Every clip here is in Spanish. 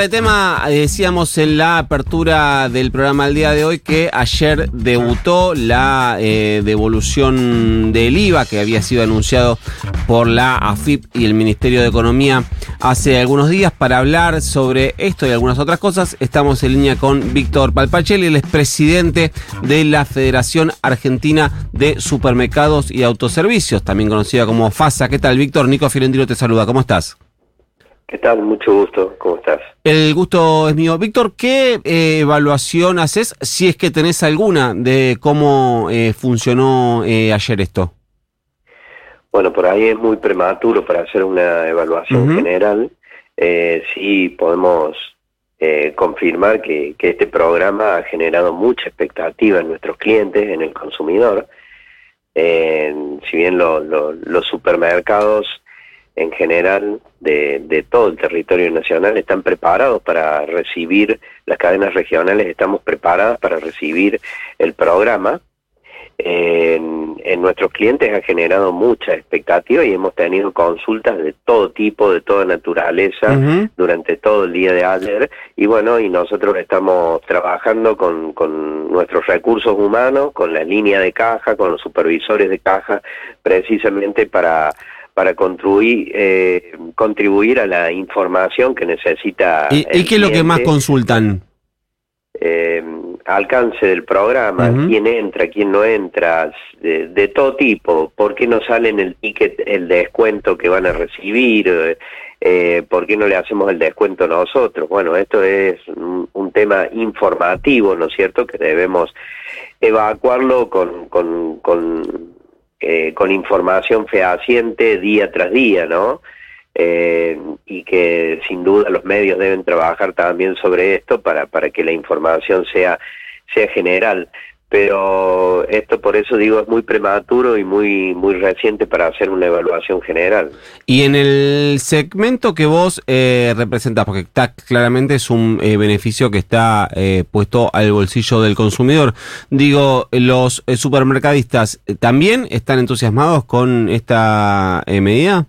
de tema, decíamos en la apertura del programa al día de hoy que ayer debutó la eh, devolución del IVA que había sido anunciado por la AFIP y el Ministerio de Economía hace algunos días. Para hablar sobre esto y algunas otras cosas, estamos en línea con Víctor Palpachelli, el expresidente de la Federación Argentina de Supermercados y Autoservicios, también conocida como FASA. ¿Qué tal, Víctor? Nico Fiorentino te saluda. ¿Cómo estás? ¿Qué tal? Mucho gusto. ¿Cómo estás? El gusto es mío. Víctor, ¿qué eh, evaluación haces, si es que tenés alguna, de cómo eh, funcionó eh, ayer esto? Bueno, por ahí es muy prematuro para hacer una evaluación general. sí podemos confirmar que, este programa ha generado mucha expectativa en nuestros clientes, en el consumidor. si bien los supermercados en general de, todo el territorio nacional están preparados para recibir, las cadenas regionales estamos preparadas para recibir el programa. En, nuestros clientes ha generado mucha expectativa y hemos tenido consultas de todo tipo, de toda naturaleza durante todo el día de ayer y bueno, y nosotros estamos trabajando con, con nuestros recursos humanos, con la línea de caja, con los supervisores de caja, precisamente para para contribuir, eh, contribuir a la información que necesita. ¿Y, qué es lo que más consultan? Eh, alcance del programa, quién entra, quién no entra, de, todo tipo, por qué no sale en el ticket el descuento que van a recibir, eh, por qué no le hacemos el descuento nosotros. Bueno, esto es un, un tema informativo, ¿no es cierto?, que debemos evacuarlo con, con, con eh, con información fehaciente día tras día, ¿no? Eh, y que sin duda los medios deben trabajar también sobre esto para, para que la información sea, sea general pero esto por eso digo es muy prematuro y muy muy reciente para hacer una evaluación general. Y en el segmento que vos eh, representás, porque está, claramente es un eh, beneficio que está eh, puesto al bolsillo del consumidor, digo, los eh, supermercadistas también están entusiasmados con esta medida.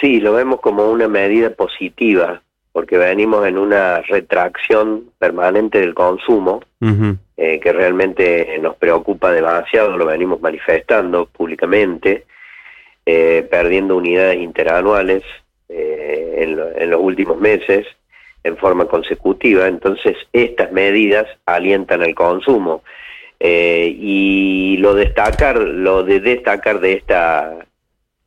Sí, lo vemos como una medida positiva, porque venimos en una retracción permanente del consumo. Eh, que realmente nos preocupa demasiado, lo venimos manifestando públicamente, eh, perdiendo unidades interanuales eh, en, los últimos meses en forma consecutiva. Entonces, estas medidas alientan el consumo. y lo destacar, lo de destacar de esta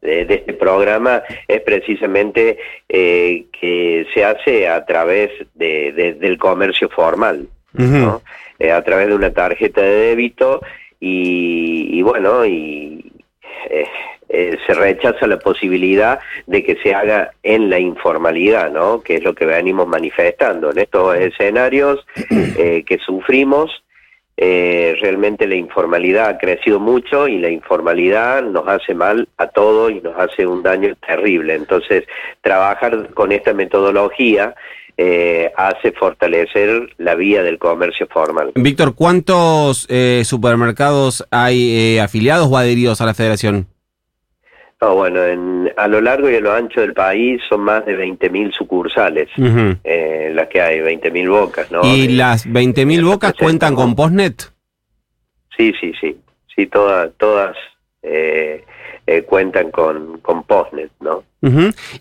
de, este programa es precisamente que se hace a través de, del comercio formal. ¿No? Eh, a través de una tarjeta de débito y, bueno, y eh, eh, se rechaza la posibilidad de que se haga en la informalidad, ¿no? Que es lo que venimos manifestando. En estos escenarios que sufrimos, realmente la informalidad ha crecido mucho y la informalidad nos hace mal a todos y nos hace un daño terrible. Entonces, trabajar con esta metodología eh, hace fortalecer la vía del comercio formal. Víctor, ¿cuántos eh, supermercados hay eh, afiliados o adheridos a la federación? bueno, a lo largo y a lo ancho del país son más de 20.000 sucursales las que hay, 20.000 bocas, ¿no? ¿Y las 20.000 bocas cuentan con Postnet? Sí, sí, sí, sí, todas, todas cuentan con, con Postnet, ¿no?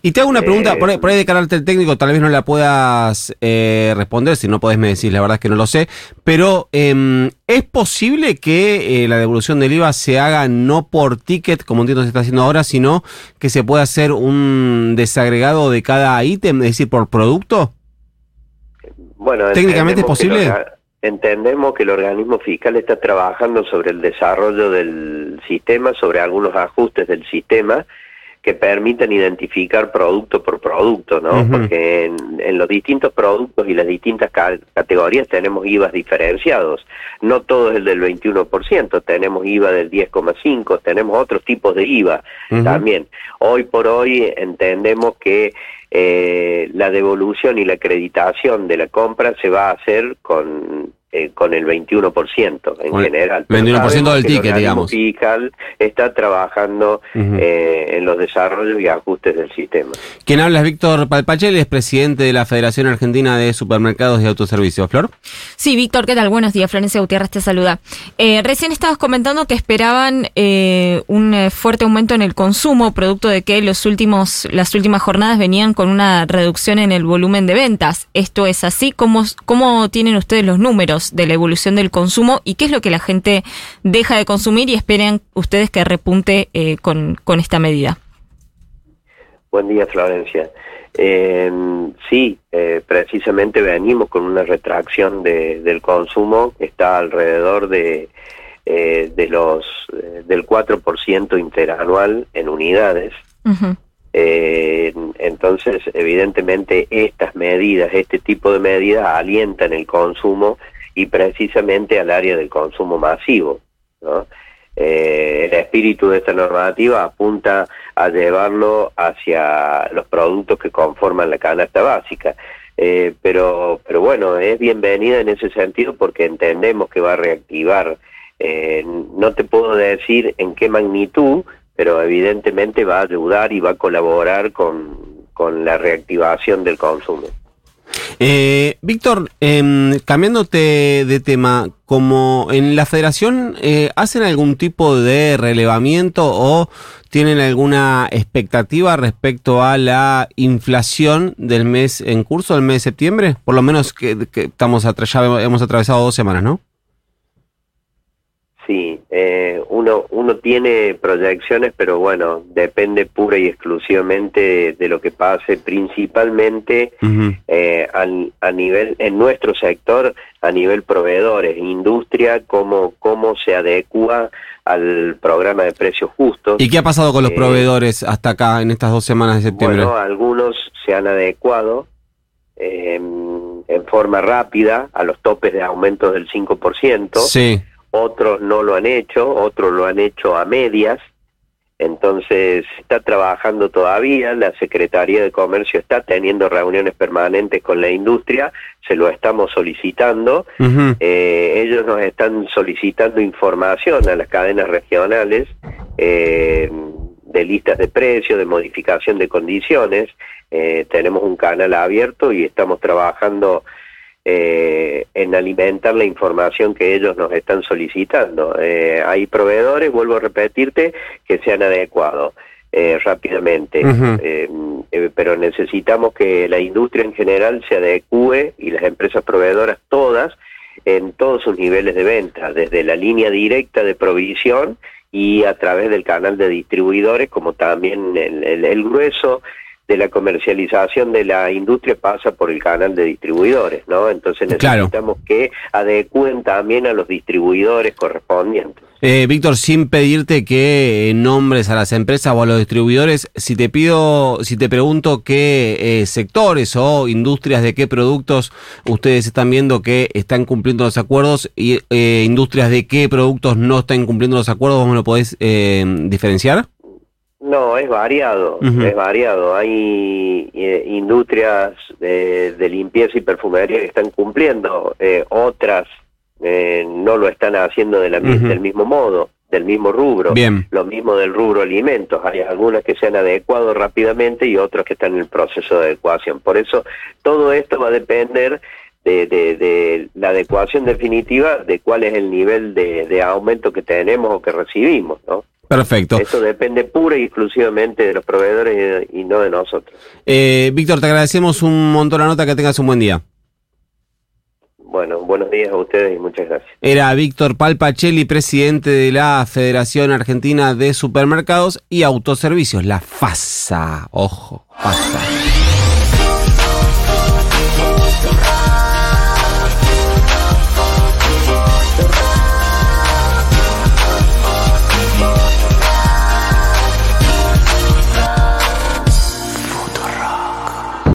Y te hago una pregunta, por, ahí, de carácter técnico, tal vez no la puedas eh, responder, si no podés me decir, la verdad es que no lo sé, pero em, ¿es posible que eh, la devolución del IVA se haga no por ticket, como entiendo se está haciendo ahora, sino que se pueda hacer un desagregado de cada ítem, es decir, por producto? Bueno, ¿técnicamente es posible? Entendemos que el organismo fiscal está trabajando sobre el desarrollo del sistema, sobre algunos ajustes del sistema, que permiten identificar producto por producto, ¿no? Porque en, los distintos productos y las distintas categorías tenemos IVAs diferenciados. No todo es el del 21%, tenemos IVA del 10,5%, tenemos otros tipos de IVA también. Hoy por hoy entendemos que eh, la devolución y la acreditación de la compra se va a hacer con eh, con el 21% en general. 21% del ticket, digamos. Fiscal está trabajando eh, en los desarrollos y ajustes del sistema. Quien habla es Víctor Palpachel, es presidente de la Federación Argentina de Supermercados y Autoservicios. Flor. Sí, Víctor, ¿qué tal? Buenos días. Florencia Gutiérrez te saluda. Eh, recién estabas comentando que esperaban un fuerte aumento en el consumo, producto de que los últimos, las últimas jornadas venían con una reducción en el volumen de ventas. ¿Esto es así? ¿Cómo, cómo tienen ustedes los números? De la evolución del consumo y qué es lo que la gente deja de consumir y esperan ustedes que repunte eh, con, esta medida. Buen día, Florencia. Eh, sí, eh, precisamente venimos con una retracción del consumo que está alrededor de, de los del 4% interanual en unidades. entonces, evidentemente, estas medidas, este tipo de medidas alientan el consumo y precisamente al área del consumo masivo. Eh, el espíritu de esta normativa apunta a llevarlo hacia los productos que conforman la canasta básica. Eh, pero, pero bueno, es bienvenida en ese sentido porque entendemos que va a reactivar. Eh, no te puedo decir en qué magnitud, pero evidentemente va a ayudar y va a colaborar con, con la reactivación del consumo. Eh, Víctor, eh, cambiándote de tema, como en la federación, eh, ¿hacen algún tipo de relevamiento o tienen alguna expectativa respecto a la inflación del mes en curso, del mes de septiembre? Por lo menos que, estamos ya hemos atravesado dos semanas, ¿no? Sí, eh, uno, uno tiene proyecciones, pero bueno, depende pura y exclusivamente de, lo que pase, principalmente eh, a, nivel, en nuestro sector, a nivel proveedores, industria, cómo, cómo se adecua al programa de precios justos. ¿Y qué ha pasado con los eh, proveedores hasta acá en estas dos semanas de septiembre? Bueno, algunos se han adecuado em, en forma rápida a los topes de aumento del 5%. Sí otros no lo han hecho, otros lo han hecho a medias, entonces está trabajando todavía, la Secretaría de Comercio está teniendo reuniones permanentes con la industria, se lo estamos solicitando, eh, ellos nos están solicitando información a las cadenas regionales eh, de listas de precios, de modificación de condiciones, eh, tenemos un canal abierto y estamos trabajando eh, en alimentar la información que ellos nos están solicitando. Eh, hay proveedores, vuelvo a repetirte, que sean adecuados. Eh, rápidamente, pero necesitamos que la industria en general se adecue y las empresas proveedoras todas en todos sus niveles de venta, desde la línea directa de provisión y a través del canal de distribuidores, como también el grueso de la comercialización de la industria pasa por el canal de distribuidores, ¿no? Entonces necesitamos que adecúen también a los distribuidores correspondientes. Eh, Víctor, sin pedirte que eh, nombres a las empresas o a los distribuidores, si te pido, si te pregunto qué eh, sectores o industrias de qué productos ustedes están viendo que están cumpliendo los acuerdos y industrias de qué productos no están cumpliendo los acuerdos, ¿vos me lo podés diferenciar? No, es variado, es variado. Hay eh, industrias de, limpieza y perfumería que están cumpliendo, eh, otras eh, no lo están haciendo de la, del mismo modo, del mismo rubro. Bien. Lo mismo del rubro alimentos. Hay algunas que se han adecuado rápidamente y otras que están en el proceso de adecuación. Por eso, todo esto va a depender de, de, la adecuación definitiva de cuál es el nivel de, de aumento que tenemos o que recibimos, ¿no? Perfecto. Eso depende pura y exclusivamente de los proveedores y, no de nosotros. Eh, Víctor, te agradecemos un montón la nota, que tengas un buen día. Bueno, buenos días a ustedes y muchas gracias. Era Víctor Palpachelli, presidente de la Federación Argentina de Supermercados y Autoservicios, la FASA. Ojo, FASA.